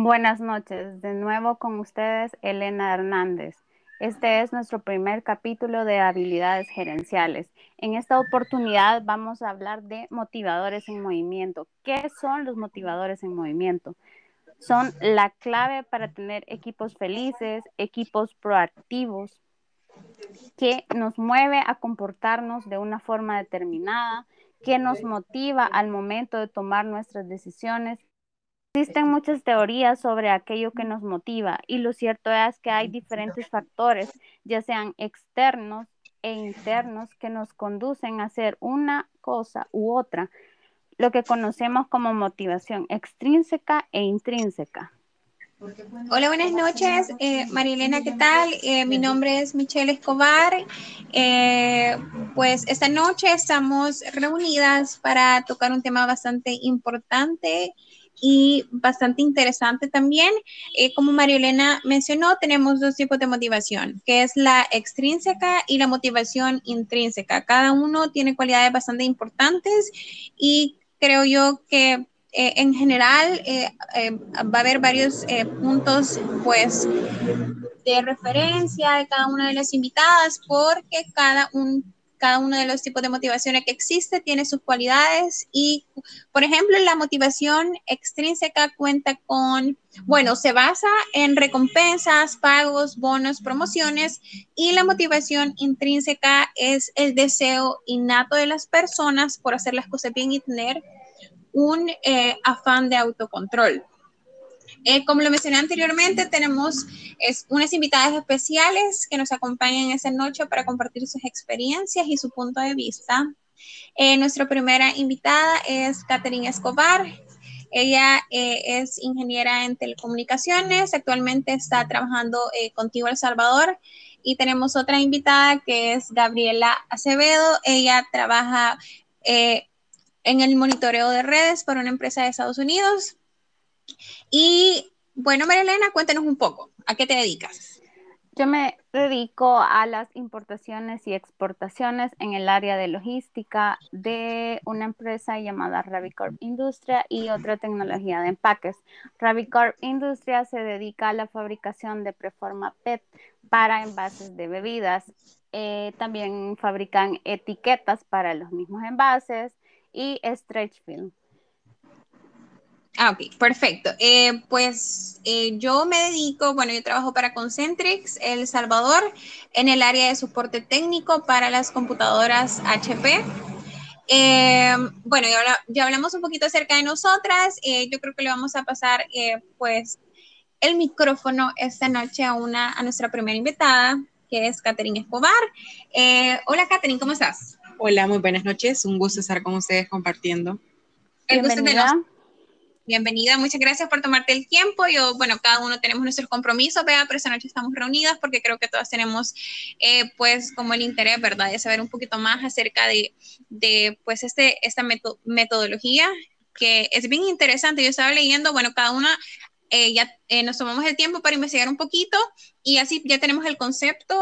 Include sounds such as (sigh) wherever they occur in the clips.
Buenas noches, de nuevo con ustedes Elena Hernández. Este es nuestro primer capítulo de habilidades gerenciales. En esta oportunidad vamos a hablar de motivadores en movimiento. ¿Qué son los motivadores en movimiento? Son la clave para tener equipos felices, equipos proactivos, que nos mueve a comportarnos de una forma determinada, que nos motiva al momento de tomar nuestras decisiones Existen muchas teorías sobre aquello que nos motiva y lo cierto es que hay diferentes factores, ya sean externos e internos, que nos conducen a hacer una cosa u otra, lo que conocemos como motivación extrínseca e intrínseca. Hola, buenas noches. Eh, Marilena, ¿qué tal? Eh, mi nombre es Michelle Escobar. Eh, pues esta noche estamos reunidas para tocar un tema bastante importante y bastante interesante también. Eh, como María Elena mencionó, tenemos dos tipos de motivación, que es la extrínseca y la motivación intrínseca. Cada uno tiene cualidades bastante importantes y creo yo que eh, en general eh, va a haber varios puntos pues de referencia de cada una de las invitadas porque cada un cada uno de los tipos de motivaciones que existe tiene sus cualidades y, por ejemplo, la motivación extrínseca cuenta con, bueno, se basa en recompensas, pagos, bonos, promociones y la motivación intrínseca es el deseo innato de las personas por hacer las cosas bien y tener un eh, afán de autocontrol. Eh, como lo mencioné anteriormente, tenemos unas invitadas especiales que nos acompañan esa noche para compartir sus experiencias y su punto de vista. Eh, nuestra primera invitada es Catherine Escobar. Ella eh, es ingeniera en telecomunicaciones, actualmente está trabajando contigo El Salvador. Y tenemos otra invitada que es Gabriela Acevedo. Ella trabaja en el monitoreo de redes para una empresa de Estados Unidos. Y bueno, María Elena, cuéntanos un poco, ¿a qué te dedicas? Yo me dedico a las importaciones y exportaciones en el área de logística de una empresa llamada Ravicorp Industria y otra tecnología de empaques. Ravicorp Industria se dedica a la fabricación de preforma PET para envases de bebidas. Eh, también fabrican etiquetas para los mismos envases y stretch film. Ah, ok, perfecto. Eh, pues eh, yo me dedico, bueno, yo trabajo para Concentrix El Salvador en el área de soporte técnico para las computadoras HP. Eh, bueno, ya, hablamos un poquito acerca de nosotras. yo creo que le vamos a pasar, pues, el micrófono esta noche a, una, a nuestra primera invitada, que es Catherine Escobar. hola, Catherine, ¿cómo estás? Hola, muy buenas noches. Un gusto estar con ustedes compartiendo. El gusto de bienvenida, muchas gracias por tomarte el tiempo. Yo, bueno, cada uno tenemos nuestros compromisos, vea, pero esta noche estamos reunidas porque creo que todas tenemos, eh, pues, como el interés, ¿verdad?, de saber un poquito más acerca de, de pues, este, esta metodología que es bien interesante. Yo estaba leyendo, bueno, cada una eh, ya eh, nos tomamos el tiempo para investigar un poquito y así ya tenemos el concepto.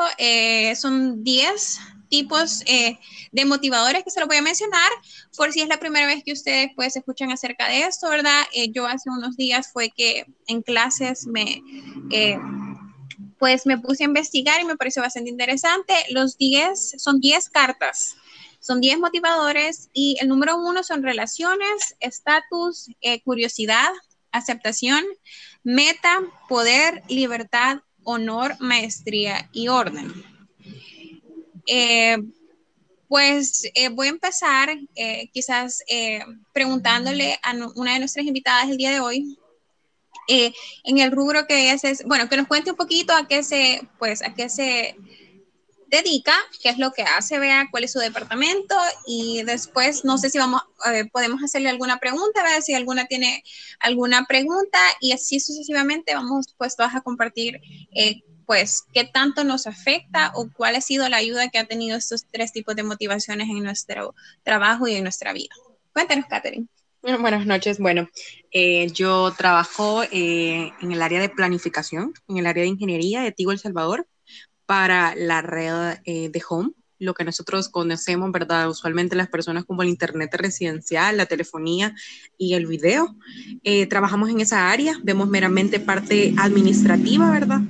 son 10 tipos eh, de motivadores que se los voy a mencionar por si es la primera vez que ustedes pues escuchan acerca de esto, ¿verdad? Eh, yo hace unos días fue que en clases me... Eh, pues me puse a investigar y me pareció bastante interesante. Los 10 son 10 cartas, son 10 motivadores y el número uno son relaciones, estatus, curiosidad, aceptación, meta, poder, libertad, honor, maestría y orden. Eh, pues eh, voy a empezar eh, quizás preguntándole a una de nuestras invitadas el día de hoy. En el rubro que es, bueno, que nos cuente un poquito a qué se, pues, a qué se dedica, qué es lo que hace, vea cuál es su departamento y después no sé si vamos, podemos hacerle alguna pregunta, vea si alguna tiene alguna pregunta y así sucesivamente vamos pues todas a compartir pues, ¿qué tanto nos afecta o cuál ha sido la ayuda que ha tenido estos tres tipos de motivaciones en nuestro trabajo y en nuestra vida? Cuéntanos, Catherine. Buenas noches. Bueno, eh, yo trabajo eh, en el área de planificación, en el área de ingeniería de Tigo El Salvador para la red eh, de Home. lo que nosotros conocemos, ¿verdad? Usualmente las personas como el Internet residencial, la telefonía y el video. Trabajamos en esa área, vemos meramente parte administrativa, ¿verdad?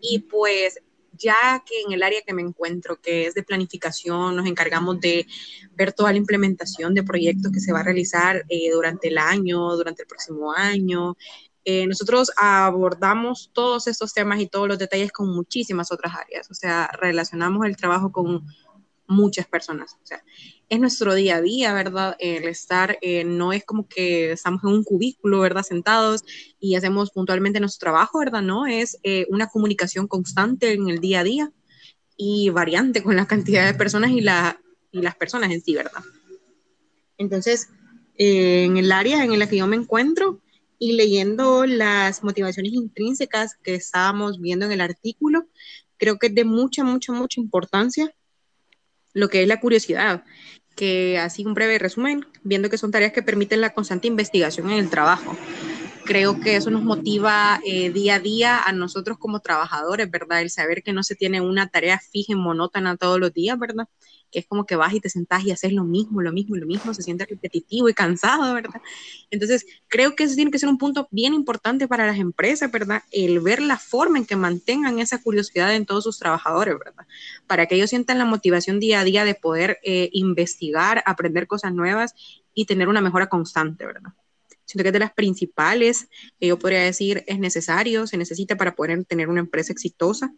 Y pues ya que en el área que me encuentro, que es de planificación, nos encargamos de ver toda la implementación de proyectos que se va a realizar eh, durante el año, durante el próximo año. Eh, nosotros abordamos todos estos temas y todos los detalles con muchísimas otras áreas, o sea, relacionamos el trabajo con muchas personas, o sea, es nuestro día a día, ¿verdad? El estar, eh, no es como que estamos en un cubículo, ¿verdad? Sentados y hacemos puntualmente nuestro trabajo, ¿verdad? No, es eh, una comunicación constante en el día a día y variante con la cantidad de personas y, la, y las personas en sí, ¿verdad? Entonces, eh, en el área en la que yo me encuentro y leyendo las motivaciones intrínsecas que estábamos viendo en el artículo, creo que es de mucha, mucha, mucha importancia lo que es la curiosidad que así un breve resumen, viendo que son tareas que permiten la constante investigación en el trabajo. Creo que eso nos motiva eh, día a día a nosotros como trabajadores, ¿verdad? El saber que no se tiene una tarea fija y monótona todos los días, ¿verdad? Que es como que vas y te sentás y haces lo mismo, lo mismo, lo mismo, se siente repetitivo y cansado, ¿verdad? Entonces, creo que eso tiene que ser un punto bien importante para las empresas, ¿verdad? El ver la forma en que mantengan esa curiosidad en todos sus trabajadores, ¿verdad? Para que ellos sientan la motivación día a día de poder eh, investigar, aprender cosas nuevas y tener una mejora constante, ¿verdad? Siento que es de las principales que yo podría decir es necesario, se necesita para poder tener una empresa exitosa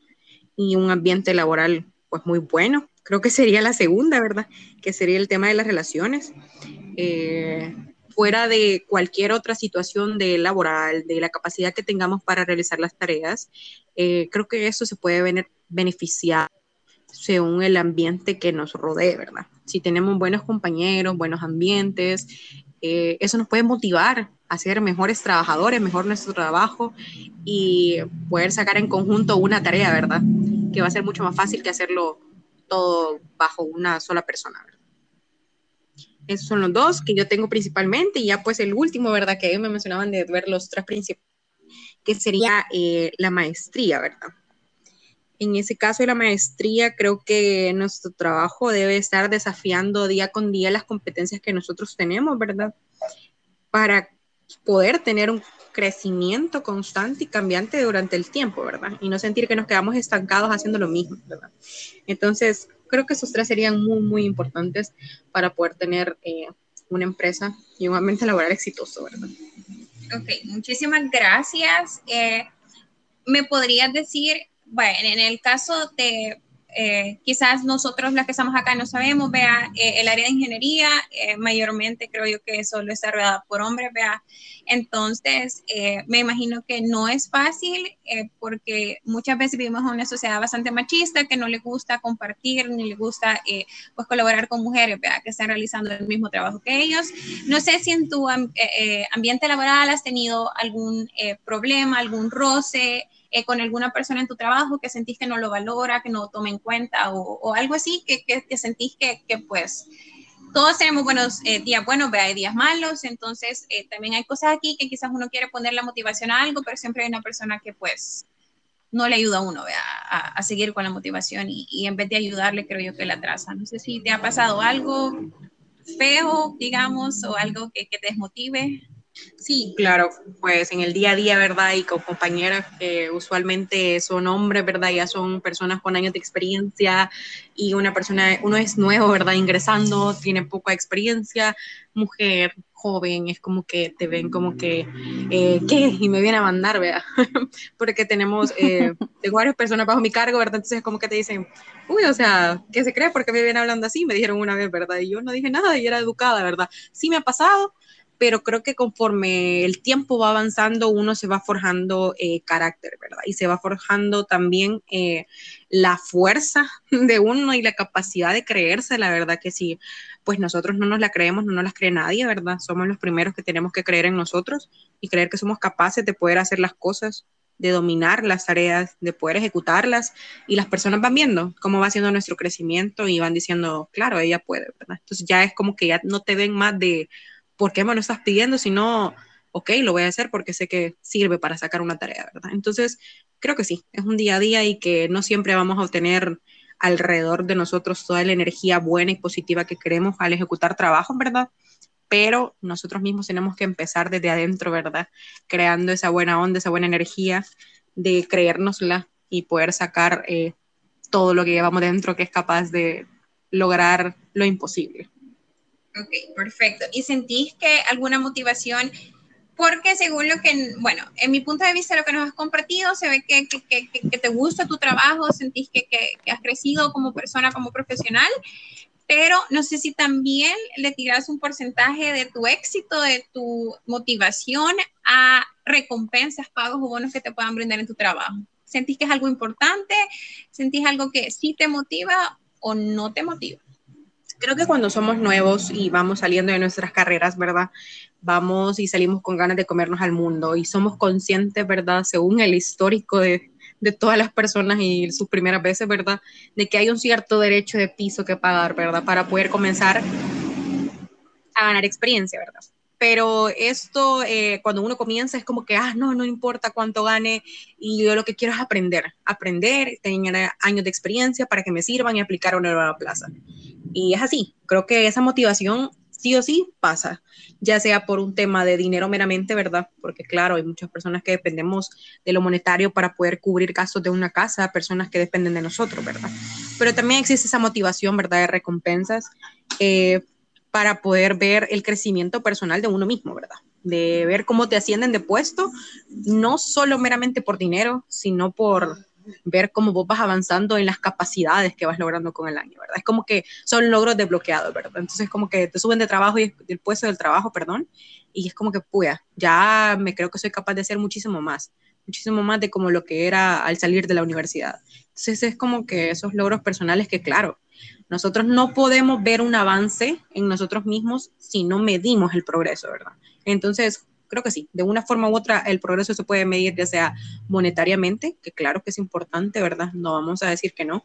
y un ambiente laboral pues muy bueno creo que sería la segunda, ¿verdad? Que sería el tema de las relaciones. Eh, fuera de cualquier otra situación de laboral, de la capacidad que tengamos para realizar las tareas, eh, creo que eso se puede beneficiar según el ambiente que nos rodee, ¿verdad? Si tenemos buenos compañeros, buenos ambientes, eh, eso nos puede motivar a ser mejores trabajadores, mejor nuestro trabajo y poder sacar en conjunto una tarea, ¿verdad? Que va a ser mucho más fácil que hacerlo todo bajo una sola persona. ¿verdad? Esos son los dos que yo tengo principalmente y ya pues el último, ¿verdad? Que me mencionaban de ver los tres principales, que sería eh, la maestría, ¿verdad? En ese caso de la maestría, creo que nuestro trabajo debe estar desafiando día con día las competencias que nosotros tenemos, ¿verdad? Para poder tener un crecimiento constante y cambiante durante el tiempo, ¿verdad? Y no sentir que nos quedamos estancados haciendo lo mismo, ¿verdad? Entonces, creo que esos tres serían muy, muy importantes para poder tener eh, una empresa y un ambiente laboral exitoso, ¿verdad? Ok, muchísimas gracias. Eh, ¿Me podrías decir, bueno, en el caso de eh, quizás nosotros las que estamos acá no sabemos, vea, eh, el área de ingeniería, eh, mayormente creo yo que solo está rodeada por hombres, vea. Entonces, me imagino que no es fácil porque muchas veces vivimos en una sociedad bastante machista que no le gusta compartir ni le gusta pues colaborar con mujeres, vea, que están realizando el mismo trabajo que ellos. No sé si en tu ambiente laboral has tenido algún problema, algún roce. Eh, con alguna persona en tu trabajo que sentís que no lo valora, que no toma en cuenta o, algo así, que, que, sentís que, que, pues todos tenemos buenos eh, días buenos, hay días malos, entonces eh, también hay cosas aquí que quizás uno quiere poner la motivación a algo, pero siempre hay una persona que pues no le ayuda a uno a, a, seguir con la motivación y, y, en vez de ayudarle creo yo que la atrasa. No sé si te ha pasado algo feo, digamos, o algo que, que te desmotive. Sí, claro, pues en el día a día, ¿verdad? Y con compañeras que usualmente son hombres, ¿verdad? Ya son personas con años de experiencia y una persona, uno es nuevo, ¿verdad? Ingresando, tiene poca experiencia, mujer, joven, es como que te ven como que, eh, ¿qué? Y me viene a mandar, ¿verdad? (laughs) Porque tenemos, eh, (laughs) tengo varias personas bajo mi cargo, ¿verdad? Entonces es como que te dicen, uy, o sea, ¿qué se cree? porque me viene hablando así? Me dijeron una vez, ¿verdad? Y yo no dije nada y era educada, ¿verdad? Sí me ha pasado, pero creo que conforme el tiempo va avanzando, uno se va forjando eh, carácter, ¿verdad? Y se va forjando también eh, la fuerza (laughs) de uno y la capacidad de creerse, la verdad que sí, pues nosotros no nos la creemos, no nos las cree nadie, ¿verdad? Somos los primeros que tenemos que creer en nosotros y creer que somos capaces de poder hacer las cosas de dominar las tareas, de poder ejecutarlas y las personas van viendo cómo va siendo nuestro crecimiento y van diciendo, claro, ella puede, ¿verdad? Entonces ya es como que ya no te ven más de, ¿por qué me lo estás pidiendo? Si no, ok, lo voy a hacer porque sé que sirve para sacar una tarea, ¿verdad? Entonces, creo que sí, es un día a día y que no siempre vamos a obtener alrededor de nosotros toda la energía buena y positiva que queremos al ejecutar trabajo, ¿verdad? Pero nosotros mismos tenemos que empezar desde adentro, ¿verdad? Creando esa buena onda, esa buena energía de creérnosla y poder sacar eh, todo lo que llevamos dentro que es capaz de lograr lo imposible. Ok, perfecto. ¿Y sentís que alguna motivación porque según lo que, bueno, en mi punto de vista, lo que nos has compartido, se ve que, que, que, te gusta tu trabajo, sentís que, has crecido como persona, como profesional, pero no sé si también le tiras un porcentaje de tu éxito, de tu motivación a recompensas, pagos o bonos que te puedan brindar en tu trabajo. ¿Sentís que es algo importante? ¿Sentís algo que sí te motiva o no te motiva? Creo que cuando somos nuevos y vamos saliendo de nuestras carreras, ¿verdad? vamos y salimos con ganas de comernos al mundo y somos conscientes, ¿verdad? Según el histórico de, de todas las personas y sus primeras veces, ¿verdad? De que hay un cierto derecho de piso que pagar, ¿verdad? Para poder comenzar a ganar experiencia, ¿verdad? Pero esto, eh, cuando uno comienza, es como que, ah, no, no importa cuánto gane, y yo lo que quiero es aprender, aprender, tener años de experiencia para que me sirvan y aplicar a una nueva plaza. Y es así, creo que esa motivación sí o sí pasa, ya sea por un tema de dinero meramente, ¿verdad? Porque claro, hay muchas personas que dependemos de lo monetario para poder cubrir gastos de una casa, personas que dependen de nosotros, ¿verdad? Pero también existe esa motivación, ¿verdad? De recompensas eh, para poder ver el crecimiento personal de uno mismo, ¿verdad? De ver cómo te ascienden de puesto, no solo meramente por dinero, sino por ver cómo vos vas avanzando en las capacidades que vas logrando con el año, ¿verdad? Es como que son logros desbloqueados, ¿verdad? Entonces como que te suben de trabajo y del puesto del trabajo, perdón, y es como que, puya, ya me creo que soy capaz de hacer muchísimo más, muchísimo más de como lo que era al salir de la universidad. Entonces es como que esos logros personales que, claro, nosotros no podemos ver un avance en nosotros mismos si no medimos el progreso, ¿verdad? Entonces, creo que sí, de una forma u otra el progreso se puede medir ya sea monetariamente, que claro que es importante, ¿verdad? No vamos a decir que no,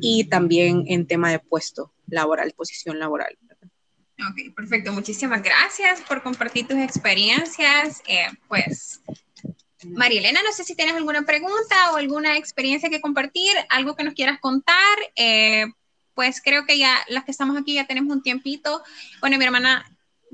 y también en tema de puesto laboral, posición laboral. Ok, perfecto. Muchísimas gracias por compartir tus experiencias. Eh, pues, María Elena, no sé si tienes alguna pregunta o alguna experiencia que compartir, algo que nos quieras contar. Eh, pues creo que ya las que estamos aquí ya tenemos un tiempito. Bueno, mi hermana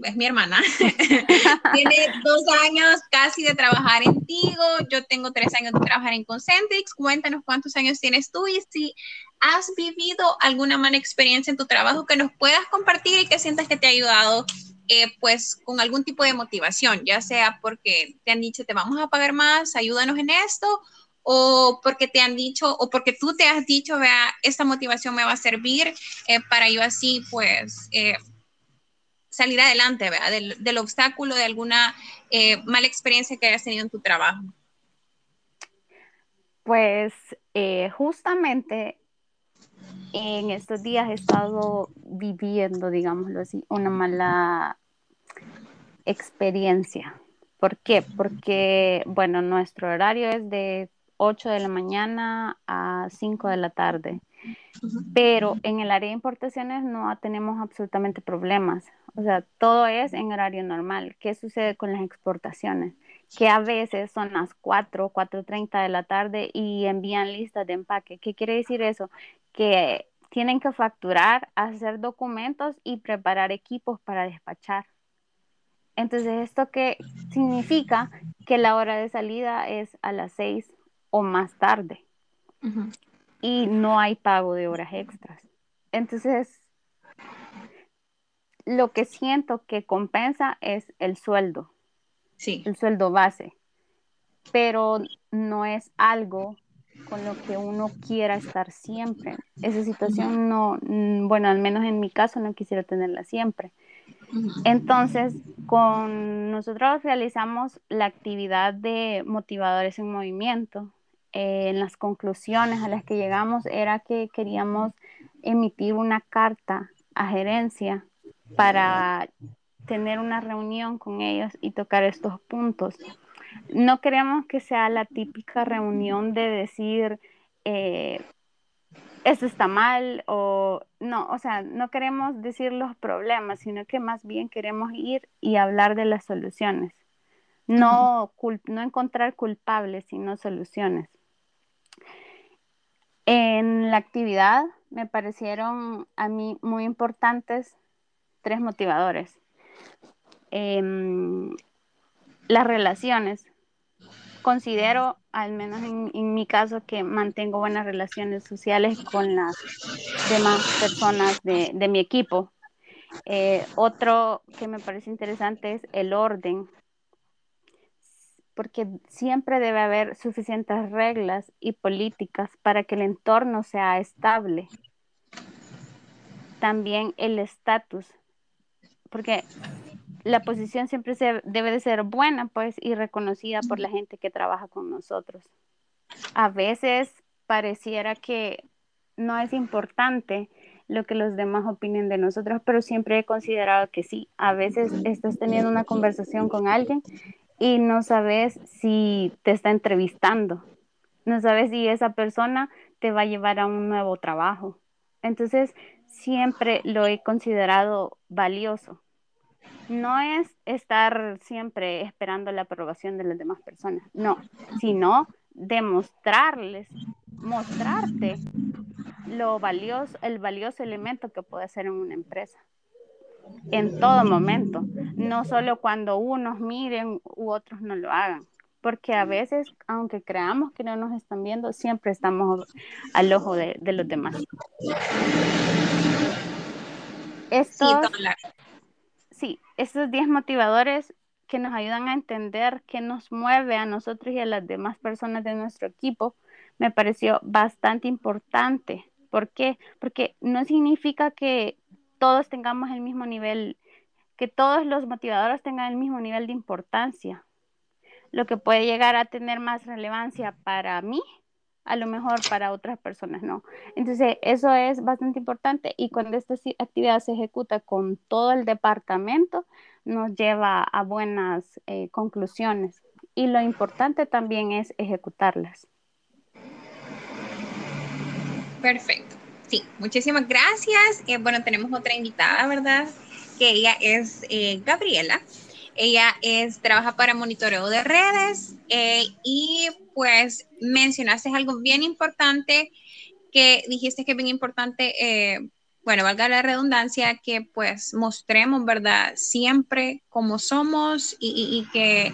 es mi hermana, (laughs) tiene dos años casi de trabajar en Tigo, yo tengo tres años de trabajar en Concentrix, cuéntanos cuántos años tienes tú y si has vivido alguna mala experiencia en tu trabajo que nos puedas compartir y que sientas que te ha ayudado eh, pues con algún tipo de motivación, ya sea porque te han dicho te vamos a pagar más, ayúdanos en esto, o porque te han dicho, o porque tú te has dicho, vea, esta motivación me va a servir eh, para yo así, pues, eh, salir adelante, ¿verdad? Del, obstáculo, de alguna eh, mala experiencia que hayas tenido en tu trabajo. Pues eh, justamente en estos días he estado viviendo, digámoslo así, una mala experiencia. ¿Por qué? Porque, bueno, nuestro horario es de 8 de la mañana a 5 de la tarde, pero en el área de importaciones no tenemos absolutamente problemas. O sea, todo es en horario normal. ¿Qué sucede con las exportaciones? Que a veces son las 4, 4.30 de la tarde y envían listas de empaque. ¿Qué quiere decir eso? Que tienen que facturar, hacer documentos y preparar equipos para despachar. Entonces, ¿esto qué significa? Que la hora de salida es a las 6 o más tarde. Y no hay pago de horas extras. Entonces, lo que siento que compensa es el sueldo. Sí. El sueldo base. Pero no es algo con lo que uno quiera estar siempre. Esa situación no, mm, bueno, al menos en mi caso no quisiera tenerla siempre. Entonces, con nosotros realizamos la actividad de motivadores en movimiento. Eh, en las conclusiones a las que llegamos era que queríamos emitir una carta a gerencia para tener una reunión con ellos y tocar estos puntos. No queremos que sea la típica reunión de decir, eh, esto está mal o no, o sea, no queremos decir los problemas, sino que más bien queremos ir y hablar de las soluciones. No, no encontrar culpables, sino soluciones. En la actividad me parecieron a mí muy importantes tres motivadores. Em, las relaciones. Considero, al menos en, mi caso, que mantengo buenas relaciones sociales con las demás personas de, mi equipo. Eh, otro que me parece interesante es el orden, porque siempre debe haber suficientes reglas y políticas para que el entorno sea estable. También el estatus, porque la posición siempre se, debe de ser buena, pues, y reconocida por la gente que trabaja con nosotros. A veces pareciera que no es importante lo que los demás opinen de nosotros, pero siempre he considerado que sí. A veces estás teniendo una conversación con alguien y no sabes si te está entrevistando, no sabes si esa persona te va a llevar a un nuevo trabajo. Entonces, siempre lo he considerado valioso no es estar siempre esperando la aprobación de las demás personas, no, sino demostrarles, mostrarte lo valioso, el valioso elemento que puede ser en una empresa. En todo momento, no solo cuando unos miren u otros no lo hagan, porque a veces, aunque creamos que no nos están viendo, siempre estamos al ojo de, los demás. Esto sí, estos 10 motivadores que nos ayudan a entender qué nos mueve a nosotros y a las demás personas de nuestro equipo, me pareció bastante importante. ¿Por qué? Porque no significa que todos tengamos el mismo nivel, que todos los motivadores tengan el mismo nivel de importancia. Lo que puede llegar a tener más relevancia para mí a lo mejor para otras personas no. Entonces, eso es bastante importante y cuando esta actividad se ejecuta con todo el departamento, nos lleva a buenas eh, conclusiones. Y lo importante también es ejecutarlas. Perfecto. Sí, muchísimas gracias. Eh, bueno, tenemos otra invitada, ¿verdad? Que ella es eh, Gabriela. Ella es, trabaja para monitoreo de redes eh, y pues mencionaste algo bien importante que dijiste que es bien importante, bueno, valga la redundancia, que pues mostremos, ¿verdad? Siempre como somos y, que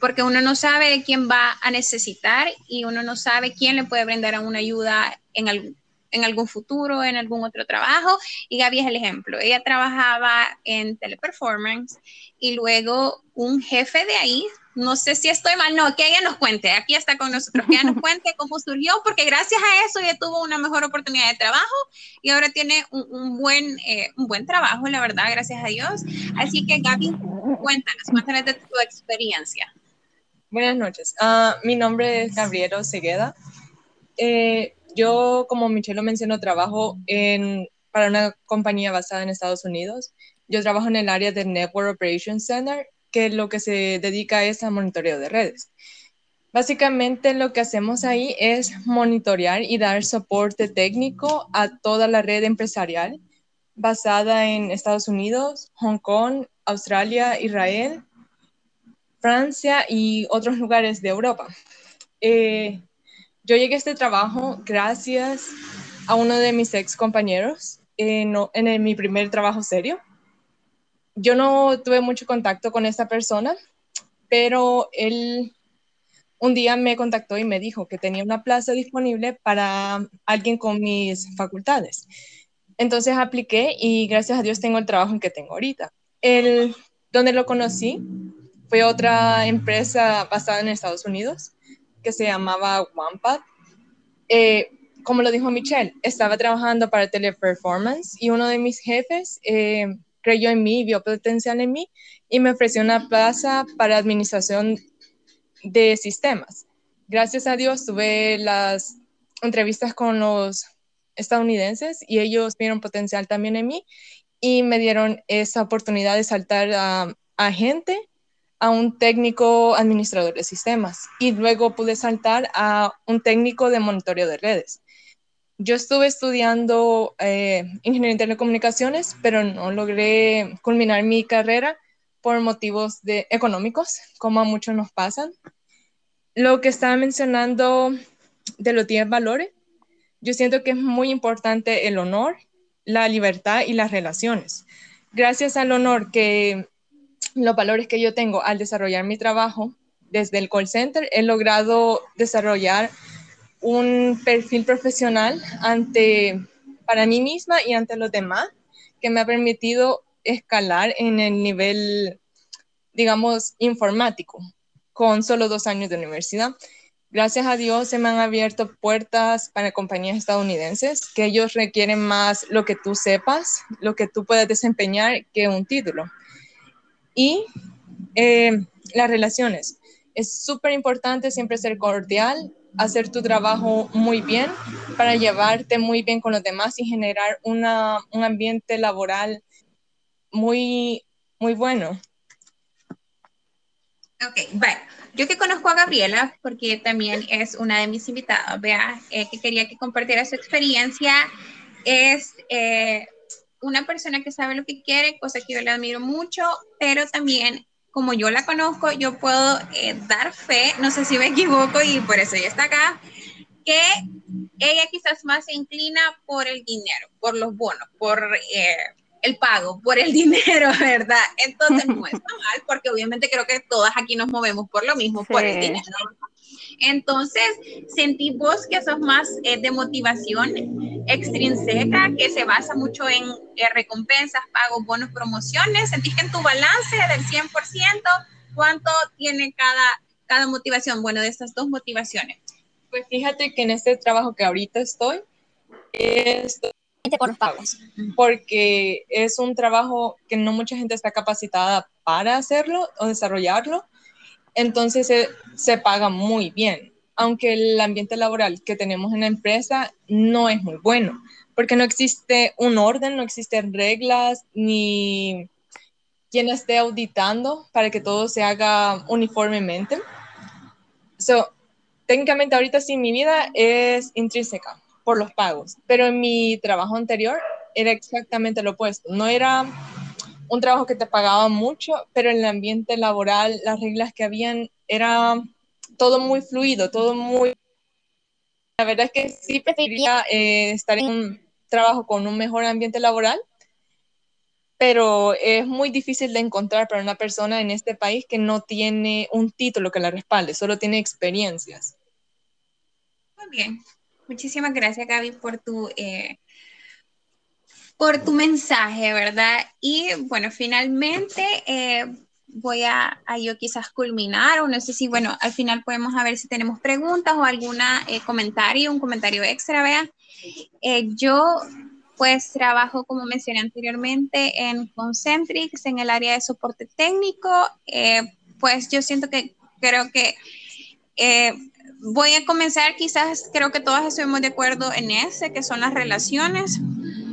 porque uno no sabe quién va a necesitar y uno no sabe quién le puede brindar una ayuda en, algún en algún futuro, en algún otro trabajo. Y Gaby es el ejemplo. Ella trabajaba en teleperformance y luego un jefe de ahí, no sé si estoy mal, no, que ella nos cuente, aquí está con nosotros, que ella nos (laughs) cuente cómo surgió, porque gracias a eso ella tuvo una mejor oportunidad de trabajo y ahora tiene un, buen, eh, un buen trabajo, la verdad, gracias a Dios. Así que Gaby, cuéntanos, cuéntanos de tu experiencia. Buenas noches, uh, mi nombre es Gabriela Segueda. Eh, yo, como Michelle lo mencionó, trabajo en, para una compañía basada en Estados Unidos. Yo trabajo en el área del Network Operations Center, que lo que se dedica es a monitoreo de redes. Básicamente lo que hacemos ahí es monitorear y dar soporte técnico a toda la red empresarial basada en Estados Unidos, Hong Kong, Australia, Israel, Francia y otros lugares de Europa. Eh, yo llegué a este trabajo gracias a uno de mis ex compañeros en, mi primer trabajo serio. Yo no tuve mucho contacto con esta persona, pero él un día me contactó y me dijo que tenía una plaza disponible para alguien con mis facultades. Entonces apliqué y gracias a Dios tengo el trabajo que tengo ahorita. El, donde lo conocí fue otra empresa basada en Estados Unidos que se llamaba OnePad. Eh, como lo dijo Michelle, estaba trabajando para Teleperformance y uno de mis jefes eh, creyó en mí, vio potencial en mí y me ofreció una plaza para administración de sistemas. Gracias a Dios tuve las entrevistas con los estadounidenses y ellos vieron potencial también en mí y me dieron esa oportunidad de saltar a, a gente a un técnico administrador de sistemas y luego pude saltar a un técnico de monitoreo de redes. Yo estuve estudiando eh, ingeniería en telecomunicaciones, pero no logré culminar mi carrera por motivos de, económicos, como a muchos nos pasan. Lo que estaba mencionando de los 10 valores, yo siento que es muy importante el honor, la libertad y las relaciones. Gracias al honor que los valores que yo tengo al desarrollar mi trabajo desde el call center, he logrado desarrollar un perfil profesional ante para mí misma y ante los demás que me ha permitido escalar en el nivel, digamos, informático con solo dos años de universidad. Gracias a Dios se me han abierto puertas para compañías estadounidenses que ellos requieren más lo que tú sepas, lo que tú puedas desempeñar que un título. Y eh, las relaciones. Es súper importante siempre ser cordial, hacer tu trabajo muy bien para llevarte muy bien con los demás y generar una, un ambiente laboral muy, muy bueno. Ok, bueno, yo que conozco a Gabriela, porque también es una de mis invitadas, vea, eh, que quería que compartiera su experiencia, es eh, una persona que sabe lo que quiere, cosa que yo le admiro mucho, pero también como yo la conozco, yo puedo eh, dar fe, no sé si me equivoco y por eso ella está acá, que ella quizás más se inclina por el dinero, por los bonos, por eh, el pago, por el (laughs) dinero, ¿verdad? Entonces no (laughs) está mal, porque obviamente creo que todas aquí nos movemos por lo mismo, por el dinero. Entonces, sentí vos que sos más eh, de motivación extrínseca, que se basa mucho en eh, recompensas, pagos, bonos, promociones. ¿Sentís que en tu balance del 100%, cuánto tiene cada, cada motivación? Bueno, de estas dos motivaciones. Pues fíjate que en este trabajo que ahorita estoy, es por los pagos. Porque es un trabajo que no mucha gente está capacitada para hacerlo o desarrollarlo entonces se, paga muy bien, aunque el ambiente laboral que tenemos en la empresa no es muy bueno, porque no existe un orden, no existen reglas, ni quien esté auditando para que todo se haga uniformemente. So, técnicamente ahorita sí mi vida es intrínseca por los pagos, pero en mi trabajo anterior era exactamente lo opuesto. No era un trabajo que te pagaba mucho, pero en el ambiente laboral, las reglas que habían, era todo muy fluido, todo muy... La verdad es que sí preferiría eh, estar en un trabajo con un mejor ambiente laboral, pero es muy difícil de encontrar para una persona en este país que no tiene un título que la respalde, solo tiene experiencias. Muy bien. Muchísimas gracias, Gaby, por tu eh, por tu mensaje, ¿verdad? Y bueno, finalmente eh, voy a, yo quizás culminar, o no sé si, bueno, al final podemos a ver si tenemos preguntas o algún eh, comentario, un comentario extra, vea. Eh, yo pues trabajo, como mencioné anteriormente, en Concentrix, en el área de soporte técnico. pues yo siento que creo que voy a comenzar, quizás creo que todas estuvimos de acuerdo en ese, que son las relaciones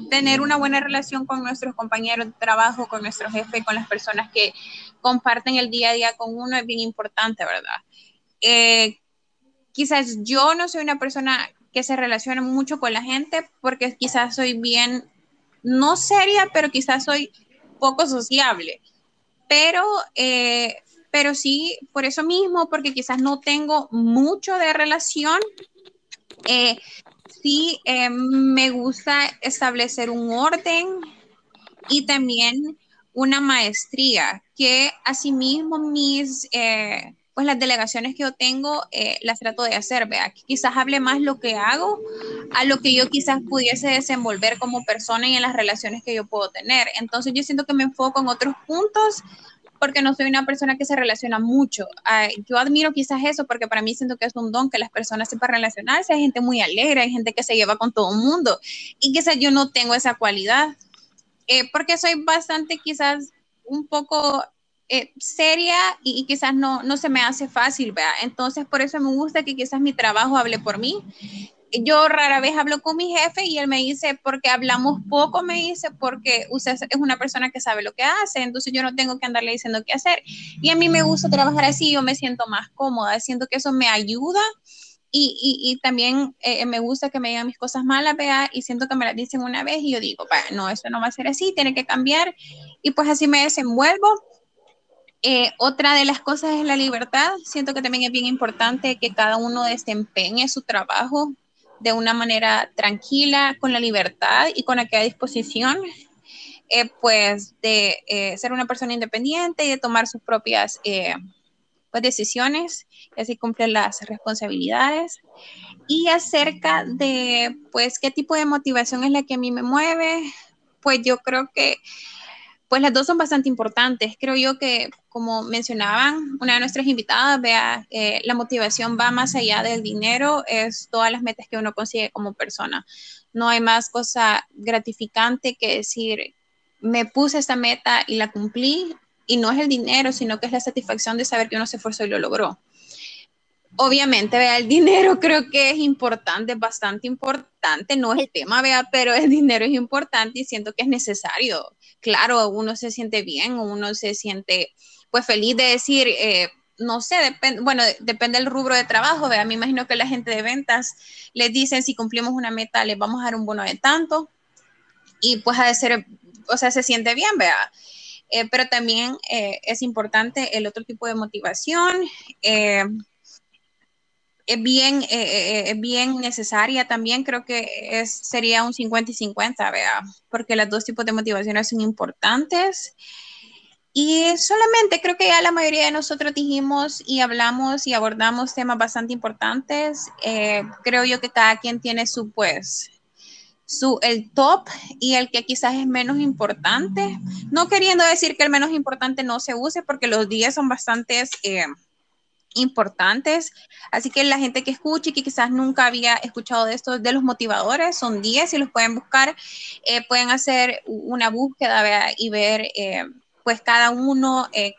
tener una buena relación con nuestros compañeros de trabajo, con nuestro jefe, con las personas que comparten el día a día con uno es bien importante, ¿verdad? Eh, quizás yo no soy una persona que se relaciona mucho con la gente porque quizás soy bien, no seria, pero quizás soy poco sociable. Pero, eh, pero sí, por eso mismo, porque quizás no tengo mucho de relación, eh, sí eh, me gusta establecer un orden y también una maestría, que asimismo mis, eh, pues las delegaciones que yo tengo eh, las trato de hacer, vea, quizás hable más lo que hago a lo que yo quizás pudiese desenvolver como persona y en las relaciones que yo puedo tener. Entonces yo siento que me enfoco en otros puntos porque no soy una persona que se relaciona mucho. yo admiro quizás eso porque para mí siento que es un don que las personas sepan relacionarse. Hay gente muy alegre, hay gente que se lleva con todo el mundo y quizás yo no tengo esa cualidad eh, porque soy bastante quizás un poco eh, seria y, quizás no, no se me hace fácil, ¿vea? Entonces por eso me gusta que quizás mi trabajo hable por mí yo rara vez hablo con mi jefe y él me dice, porque hablamos poco, me dice, porque usted es una persona que sabe lo que hace, entonces yo no tengo que andarle diciendo qué hacer. Y a mí me gusta trabajar así, yo me siento más cómoda, siento que eso me ayuda. Y, y, también eh, me gusta que me digan mis cosas malas, vea, y siento que me las dicen una vez y yo digo, no, eso no va a ser así, tiene que cambiar. Y pues así me desenvuelvo. Eh, otra de las cosas es la libertad. Siento que también es bien importante que cada uno desempeñe su trabajo de una manera tranquila, con la libertad y con aquella disposición, eh, pues de eh, ser una persona independiente y de tomar sus propias eh, pues, decisiones y así cumplir las responsabilidades. Y acerca de, pues, qué tipo de motivación es la que a mí me mueve, pues yo creo que pues las dos son bastante importantes. Creo yo que, como mencionaban una de nuestras invitadas, vea, eh, la motivación va más allá del dinero, es todas las metas que uno consigue como persona. No hay más cosa gratificante que decir, me puse esta meta y la cumplí, y no es el dinero, sino que es la satisfacción de saber que uno se esforzó y lo logró. Obviamente, vea, el dinero (laughs) creo que es importante, bastante importante, no es el tema, vea, pero el dinero es importante y siento que es necesario claro, uno se siente bien, uno se siente pues feliz de decir, eh, no sé, depende, bueno, depende del rubro de trabajo, vea, me imagino que la gente de ventas les dicen si cumplimos una meta, les vamos a dar un bono de tanto y pues ha de ser, o sea, se siente bien, vea. Eh, pero también eh, es importante el otro tipo de motivación es bien, eh, eh, bien necesaria también, creo que es, sería un 50 y 50, vea, porque los dos tipos de motivaciones son importantes. Y solamente creo que ya la mayoría de nosotros dijimos y hablamos y abordamos temas bastante importantes. Eh, creo yo que cada quien tiene su, pues, su, el top y el que quizás es menos importante. No queriendo decir que el menos importante no se use, porque los días son bastantes importantes. Así que la gente que escuche y que quizás nunca había escuchado de estos, de los motivadores, son 10 y los pueden buscar, eh, pueden hacer una búsqueda y ver eh, pues cada uno, eh,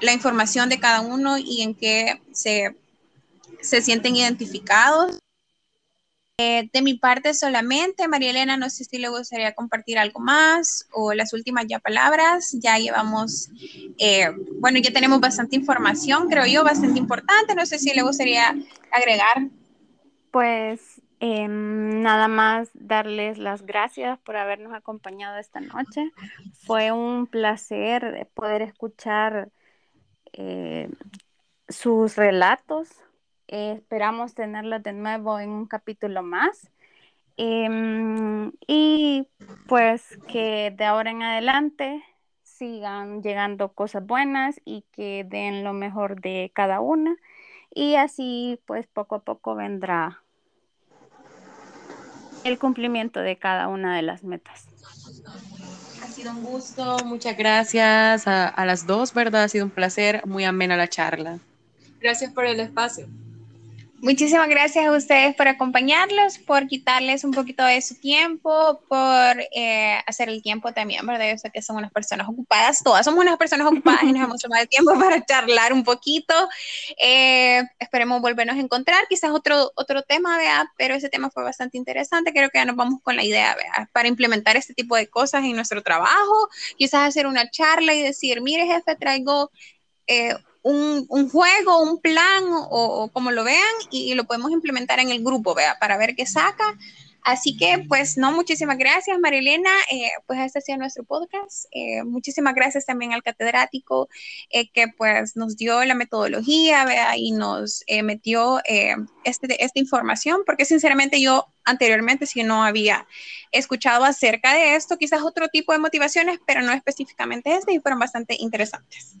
la información de cada uno y en qué se, se sienten identificados. Eh, de mi parte solamente, María Elena, no sé si le gustaría compartir algo más o las últimas ya palabras. Ya llevamos, eh, bueno, ya tenemos bastante información, creo yo, bastante importante. No sé si le gustaría agregar. Pues em, nada más darles las gracias por habernos acompañado esta noche. Fue un placer poder escuchar eh, sus relatos eh, esperamos tenerlos de nuevo en un capítulo más. Em, y pues que de ahora en adelante sigan llegando cosas buenas y que den lo mejor de cada una. Y así pues poco a poco vendrá el cumplimiento de cada una de las metas. Ha sido un gusto, muchas gracias a, a las dos, ¿verdad? Ha sido un placer, muy amena la charla. Gracias por el espacio. Muchísimas gracias a ustedes por acompañarlos, por quitarles un poquito de su tiempo, por eh, hacer el tiempo también, ¿verdad? Yo sé que son unas personas ocupadas, todas somos unas personas ocupadas y nos hemos tomado el tiempo (laughs) para charlar un poquito. Eh, esperemos volvernos a encontrar, quizás otro, otro tema, vea, pero ese tema fue bastante interesante. Creo que ya nos vamos con la idea, vea, para implementar este tipo de cosas en nuestro trabajo, quizás hacer una charla y decir, mire, jefe, traigo. Eh, un, juego, un plan o, como lo vean y, lo podemos implementar en el grupo, vea, para ver qué saca. Así que, pues, no, muchísimas gracias, Marilena. Eh, pues este ha sido nuestro podcast. Eh, muchísimas gracias también al catedrático eh, que, pues, nos dio la metodología, vea, y nos metió este, esta información, porque sinceramente yo anteriormente si no había escuchado acerca de esto, quizás otro tipo de motivaciones, pero no específicamente este, y fueron bastante interesantes.